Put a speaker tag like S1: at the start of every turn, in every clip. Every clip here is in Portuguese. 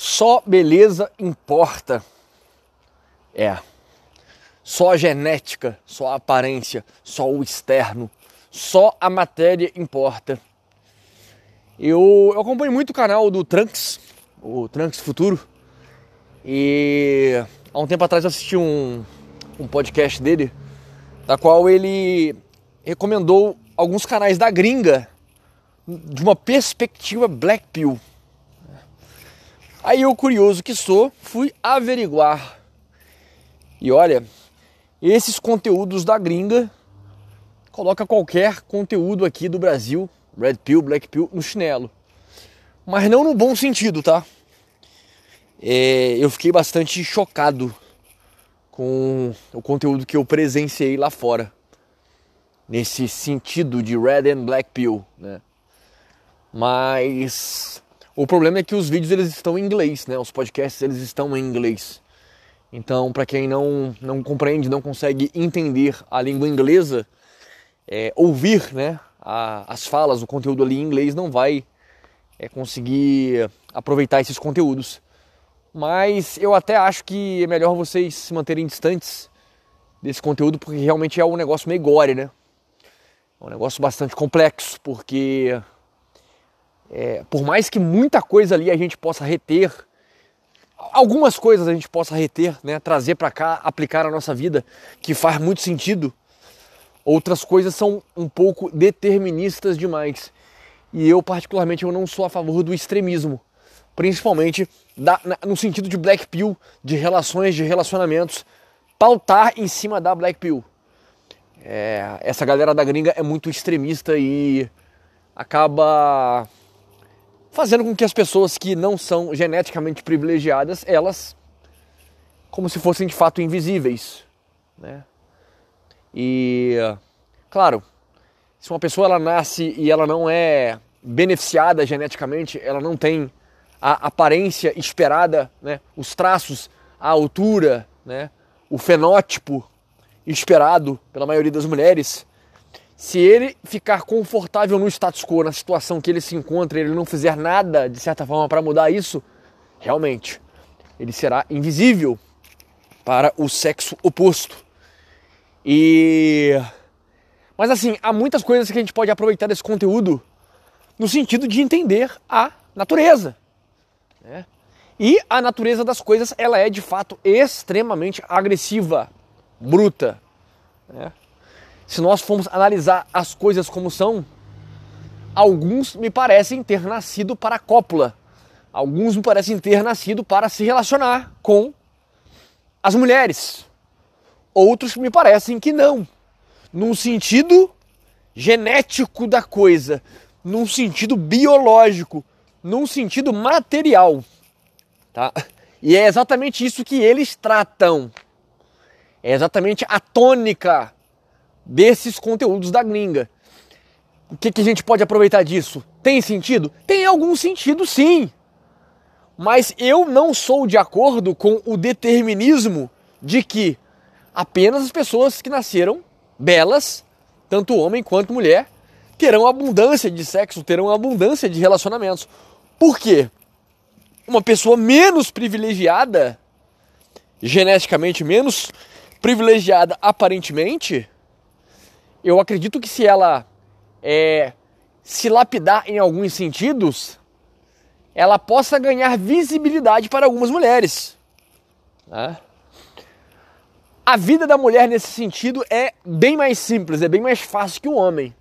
S1: Só beleza importa. É. Só a genética, só a aparência, só o externo, só a matéria importa. Eu, eu acompanho muito o canal do Trunks, o Trunks Futuro, e há um tempo atrás eu assisti um, um podcast dele, da qual ele recomendou alguns canais da gringa de uma perspectiva Black Pill. Aí eu, curioso que sou, fui averiguar. E olha, esses conteúdos da gringa coloca qualquer conteúdo aqui do Brasil, Red Pill, Black Pill, no chinelo. Mas não no bom sentido, tá? É, eu fiquei bastante chocado com o conteúdo que eu presenciei lá fora. Nesse sentido de Red and Black Pill, né? Mas o problema é que os vídeos eles estão em inglês, né? Os podcasts eles estão em inglês. Então, para quem não, não compreende, não consegue entender a língua inglesa, é, ouvir né, a, as falas, o conteúdo ali em inglês, não vai é, conseguir aproveitar esses conteúdos. Mas eu até acho que é melhor vocês se manterem distantes desse conteúdo, porque realmente é um negócio meio gore, né? É um negócio bastante complexo, porque é, por mais que muita coisa ali a gente possa reter algumas coisas a gente possa reter, né, trazer para cá, aplicar na nossa vida, que faz muito sentido. Outras coisas são um pouco deterministas demais. E eu particularmente eu não sou a favor do extremismo, principalmente da, na, no sentido de black pill, de relações, de relacionamentos, pautar em cima da black pill. É, essa galera da gringa é muito extremista e acaba fazendo com que as pessoas que não são geneticamente privilegiadas, elas como se fossem de fato invisíveis, né? E claro, se uma pessoa ela nasce e ela não é beneficiada geneticamente, ela não tem a aparência esperada, né? Os traços, a altura, né? O fenótipo esperado pela maioria das mulheres, se ele ficar confortável no status quo, na situação que ele se encontra, ele não fizer nada de certa forma para mudar isso, realmente ele será invisível para o sexo oposto. E mas assim, há muitas coisas que a gente pode aproveitar desse conteúdo no sentido de entender a natureza. Né? E a natureza das coisas, ela é de fato extremamente agressiva, bruta. Né? Se nós formos analisar as coisas como são, alguns me parecem ter nascido para a cópula. Alguns me parecem ter nascido para se relacionar com as mulheres. Outros me parecem que não. Num sentido genético da coisa, num sentido biológico, num sentido material. Tá? E é exatamente isso que eles tratam. É exatamente a tônica desses conteúdos da gringa. O que, que a gente pode aproveitar disso? Tem sentido? Tem algum sentido sim. Mas eu não sou de acordo com o determinismo de que apenas as pessoas que nasceram belas, tanto homem quanto mulher, terão abundância de sexo, terão abundância de relacionamentos. Por quê? Uma pessoa menos privilegiada, geneticamente menos privilegiada aparentemente, eu acredito que se ela é, se lapidar em alguns sentidos, ela possa ganhar visibilidade para algumas mulheres. Né? A vida da mulher nesse sentido é bem mais simples, é bem mais fácil que o homem.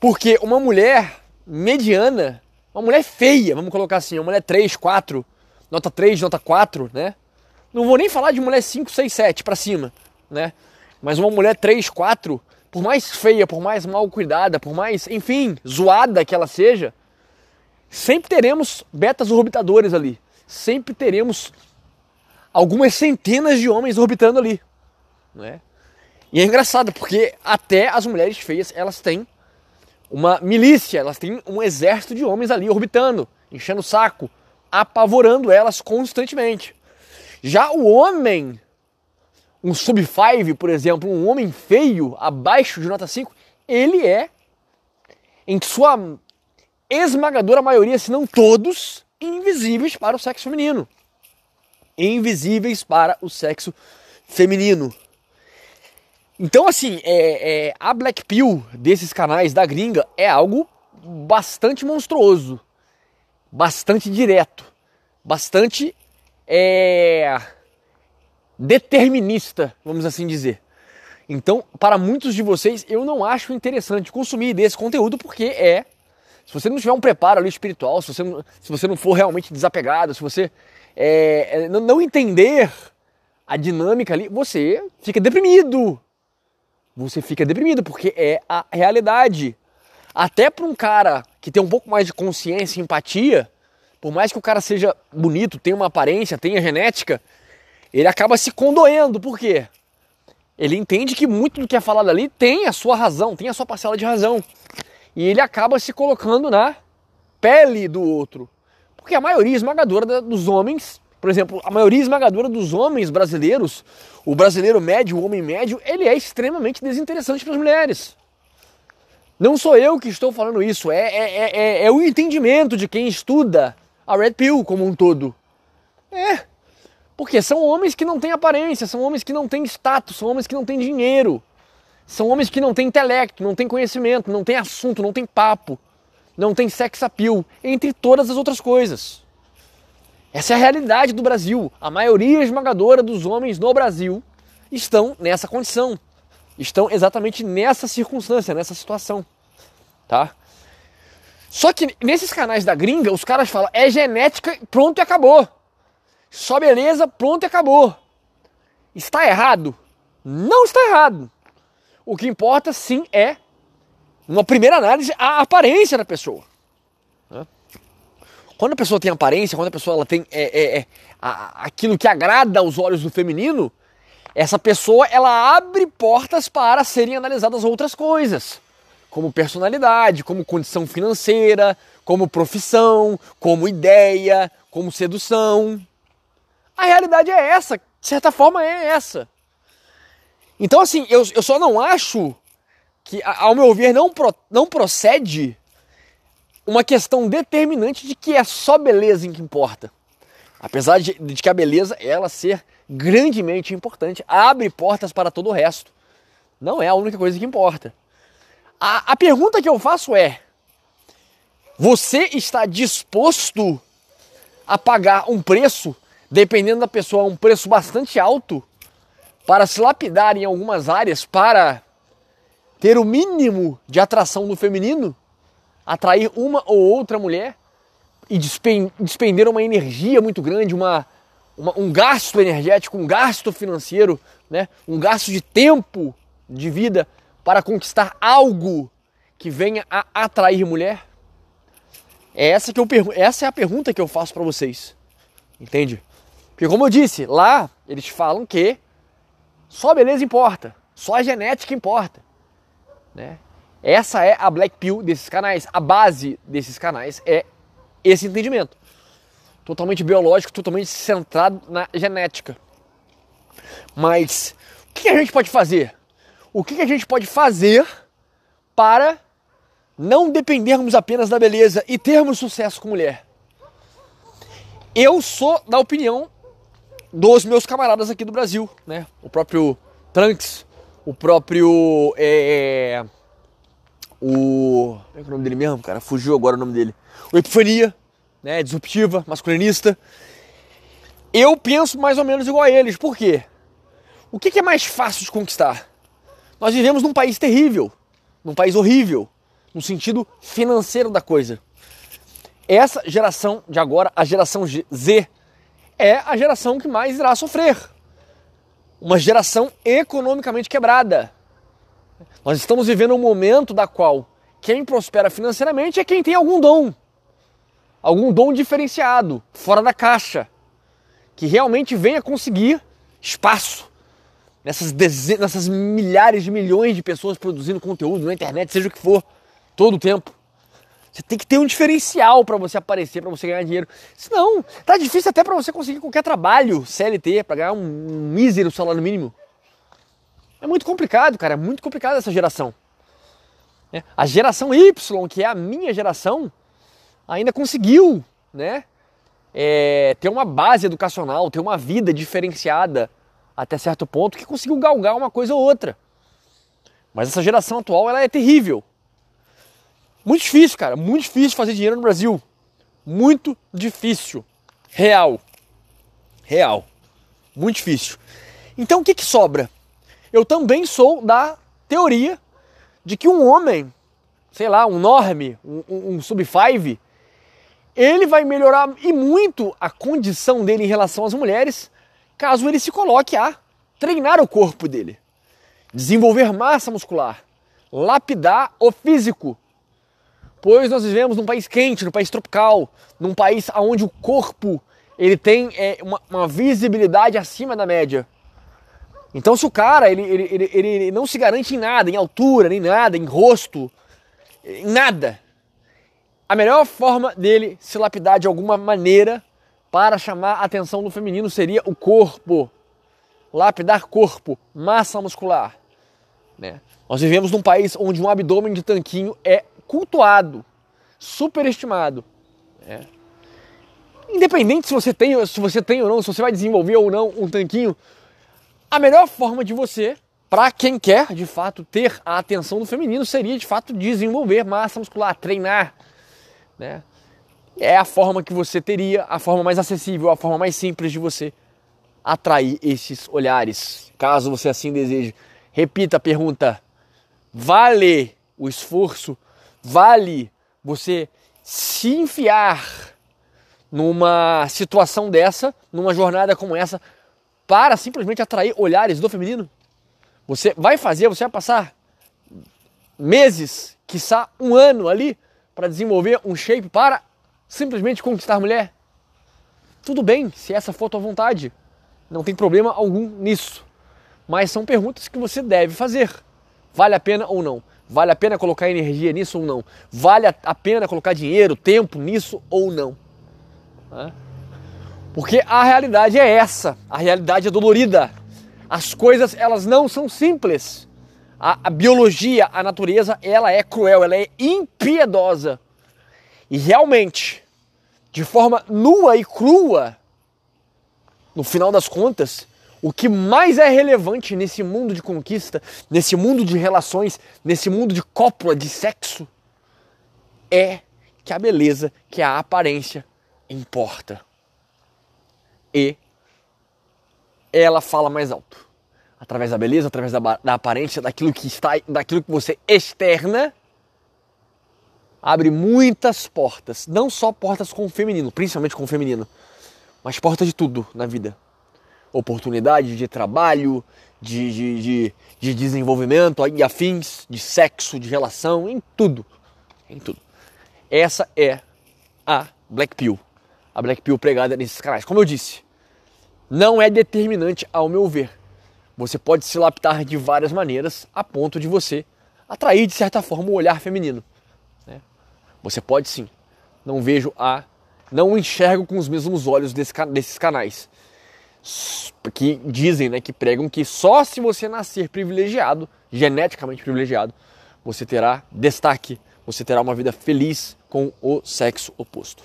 S1: Porque uma mulher mediana, uma mulher feia, vamos colocar assim, uma mulher 3, 4, nota 3, nota 4, né? Não vou nem falar de mulher 5, 6, 7 para cima, né? Mas uma mulher 3, 4, por mais feia, por mais mal cuidada, por mais, enfim, zoada que ela seja, sempre teremos betas orbitadores ali. Sempre teremos algumas centenas de homens orbitando ali. Né? E é engraçado, porque até as mulheres feias, elas têm uma milícia, elas têm um exército de homens ali orbitando, enchendo o saco, apavorando elas constantemente. Já o homem um sub 5, por exemplo, um homem feio, abaixo de nota 5, ele é, em sua esmagadora maioria, se não todos, invisíveis para o sexo feminino. Invisíveis para o sexo feminino. Então, assim, é, é, a Black Pill desses canais da gringa é algo bastante monstruoso, bastante direto, bastante é, determinista, vamos assim dizer. Então, para muitos de vocês, eu não acho interessante consumir desse conteúdo porque é. Se você não tiver um preparo ali espiritual, se você não, se você não for realmente desapegado, se você é, é não entender a dinâmica ali, você fica deprimido. Você fica deprimido porque é a realidade. Até para um cara que tem um pouco mais de consciência e empatia, por mais que o cara seja bonito, tenha uma aparência, tenha genética, ele acaba se condoendo. Por quê? Ele entende que muito do que é falado ali tem a sua razão, tem a sua parcela de razão. E ele acaba se colocando na pele do outro. Porque a maioria esmagadora dos homens, por exemplo, a maioria esmagadora dos homens brasileiros, o brasileiro médio, o homem médio, ele é extremamente desinteressante para as mulheres. Não sou eu que estou falando isso, é, é, é, é, o entendimento de quem estuda a Red Pill como um todo. É, porque são homens que não têm aparência, são homens que não têm status, são homens que não têm dinheiro, são homens que não têm intelecto, não têm conhecimento, não têm assunto, não têm papo, não têm sex appeal, entre todas as outras coisas. Essa é a realidade do Brasil. A maioria esmagadora dos homens no Brasil estão nessa condição, estão exatamente nessa circunstância, nessa situação, tá? Só que nesses canais da gringa, os caras falam é genética, pronto e acabou. Só beleza, pronto e acabou. Está errado? Não está errado. O que importa sim é, uma primeira análise, a aparência da pessoa. Quando a pessoa tem aparência, quando a pessoa ela tem é, é, é, a, aquilo que agrada aos olhos do feminino, essa pessoa ela abre portas para serem analisadas outras coisas, como personalidade, como condição financeira, como profissão, como ideia, como sedução. A realidade é essa, de certa forma é essa. Então, assim, eu, eu só não acho que, ao meu ver, não, pro, não procede uma questão determinante de que é só beleza em que importa. Apesar de, de que a beleza, ela ser grandemente importante, abre portas para todo o resto. Não é a única coisa que importa. A, a pergunta que eu faço é: você está disposto a pagar um preço dependendo da pessoa, um preço bastante alto para se lapidar em algumas áreas para ter o mínimo de atração no feminino, atrair uma ou outra mulher e despender uma energia muito grande, uma, uma, um gasto energético, um gasto financeiro, né? um gasto de tempo de vida para conquistar algo que venha a atrair mulher? É essa, que eu, essa é a pergunta que eu faço para vocês. Entende? Porque como eu disse, lá eles falam que só beleza importa, só a genética importa. Né? Essa é a Black Pill desses canais. A base desses canais é esse entendimento. Totalmente biológico, totalmente centrado na genética. Mas o que a gente pode fazer? O que a gente pode fazer para não dependermos apenas da beleza e termos sucesso com mulher? Eu sou da opinião dos meus camaradas aqui do Brasil, né? O próprio Trunks, o próprio. É, o. Como é, é o nome dele mesmo, cara? Fugiu agora o nome dele. O Epifania, né? Disruptiva, masculinista. Eu penso mais ou menos igual a eles. Por quê? O que, que é mais fácil de conquistar? Nós vivemos num país terrível, num país horrível, no sentido financeiro da coisa. Essa geração de agora, a geração Z, é a geração que mais irá sofrer. Uma geração economicamente quebrada. Nós estamos vivendo um momento da qual quem prospera financeiramente é quem tem algum dom. Algum dom diferenciado, fora da caixa, que realmente venha conseguir espaço nessas, nessas milhares de milhões de pessoas produzindo conteúdo na internet, seja o que for, todo o tempo. Você tem que ter um diferencial para você aparecer, para você ganhar dinheiro. Senão, tá difícil até para você conseguir qualquer trabalho CLT, para ganhar um mísero salário mínimo. É muito complicado, cara, é muito complicado essa geração. É, a geração Y, que é a minha geração, ainda conseguiu, né, é, ter uma base educacional, ter uma vida diferenciada até certo ponto, que conseguiu galgar uma coisa ou outra. Mas essa geração atual ela é terrível. Muito difícil, cara. Muito difícil fazer dinheiro no Brasil. Muito difícil. Real. Real. Muito difícil. Então o que, que sobra? Eu também sou da teoria de que um homem, sei lá, um norme, um, um, um sub-5, ele vai melhorar e muito a condição dele em relação às mulheres caso ele se coloque a treinar o corpo dele, desenvolver massa muscular, lapidar o físico. Pois nós vivemos num país quente, num país tropical, num país onde o corpo ele tem é, uma, uma, visibilidade acima da média. Então se o cara ele, ele, ele, ele não se garante em nada, em altura, nem nada, em rosto, em nada, a melhor forma dele se lapidar de alguma maneira para chamar a atenção do feminino seria o corpo. Lapidar corpo, massa muscular. Né? Nós vivemos num país onde um abdômen de tanquinho é cultuado, superestimado. Né? Independente se você tem, se você tem ou não, se você vai desenvolver ou não um tanquinho, a melhor forma de você, para quem quer de fato ter a atenção do feminino, seria de fato desenvolver massa muscular, treinar. Né? é a forma que você teria, a forma mais acessível, a forma mais simples de você atrair esses olhares, caso você assim deseje. Repita a pergunta: vale o esforço? Vale você se enfiar numa situação dessa, numa jornada como essa, para simplesmente atrair olhares do feminino? Você vai fazer, você vai passar meses, quiçá um ano ali, para desenvolver um shape para simplesmente conquistar mulher? Tudo bem, se essa for a tua vontade. Não tem problema algum nisso. Mas são perguntas que você deve fazer. Vale a pena ou não? Vale a pena colocar energia nisso ou não? Vale a pena colocar dinheiro, tempo nisso ou não? Porque a realidade é essa. A realidade é dolorida. As coisas elas não são simples. A, a biologia, a natureza, ela é cruel, ela é impiedosa. E realmente, de forma nua e crua, no final das contas, o que mais é relevante nesse mundo de conquista, nesse mundo de relações, nesse mundo de cópula, de sexo, é que a beleza, que a aparência importa. E ela fala mais alto. Através da beleza, através da, da aparência, daquilo que está, daquilo que você externa, abre muitas portas, não só portas com o feminino, principalmente com o feminino, mas portas de tudo na vida. Oportunidade de trabalho, de, de, de, de desenvolvimento e afins, de sexo, de relação, em tudo. Em tudo. Essa é a Black Pill. A Black Pill pregada nesses canais. Como eu disse, não é determinante ao meu ver. Você pode se laptar de várias maneiras a ponto de você atrair de certa forma o olhar feminino. Você pode sim. Não vejo a. Não enxergo com os mesmos olhos desse, desses canais. Que dizem, né, que pregam que só se você nascer privilegiado, geneticamente privilegiado, você terá destaque, você terá uma vida feliz com o sexo oposto.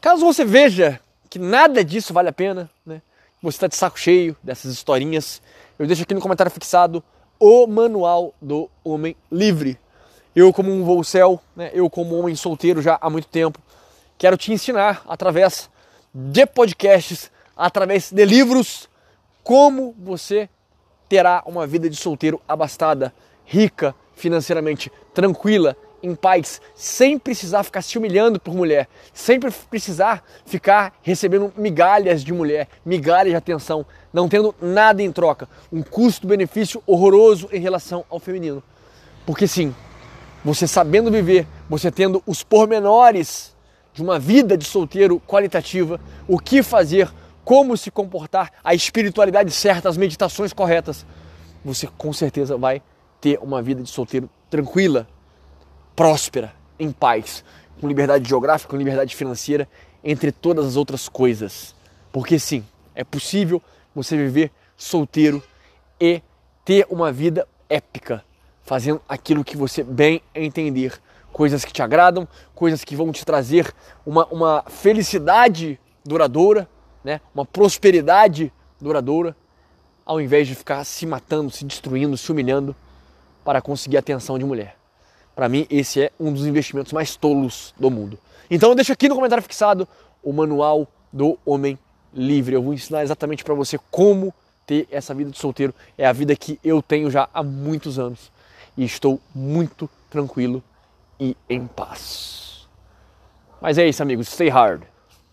S1: Caso você veja que nada disso vale a pena, né? Você está de saco cheio dessas historinhas, eu deixo aqui no comentário fixado o manual do homem livre eu, como um voo céu, né, eu, como homem solteiro já há muito tempo, quero te ensinar através de podcasts, através de livros, como você terá uma vida de solteiro abastada, rica, financeiramente tranquila, em paz, sem precisar ficar se humilhando por mulher, sem precisar ficar recebendo migalhas de mulher, migalhas de atenção, não tendo nada em troca, um custo-benefício horroroso em relação ao feminino. Porque sim, você sabendo viver, você tendo os pormenores de uma vida de solteiro qualitativa, o que fazer, como se comportar, a espiritualidade certa, as meditações corretas, você com certeza vai ter uma vida de solteiro tranquila, próspera, em paz, com liberdade geográfica, com liberdade financeira, entre todas as outras coisas. Porque sim, é possível você viver solteiro e ter uma vida épica, fazendo aquilo que você bem entender, coisas que te agradam, coisas que vão te trazer uma, uma felicidade duradoura, né? uma prosperidade duradoura, ao invés de ficar se matando, se destruindo, se humilhando para conseguir a atenção de mulher. Para mim, esse é um dos investimentos mais tolos do mundo. Então, deixa aqui no comentário fixado o manual do homem livre. Eu vou ensinar exatamente para você como ter essa vida de solteiro. É a vida que eu tenho já há muitos anos e estou muito tranquilo e em paz. Mas é isso, amigos. Stay hard.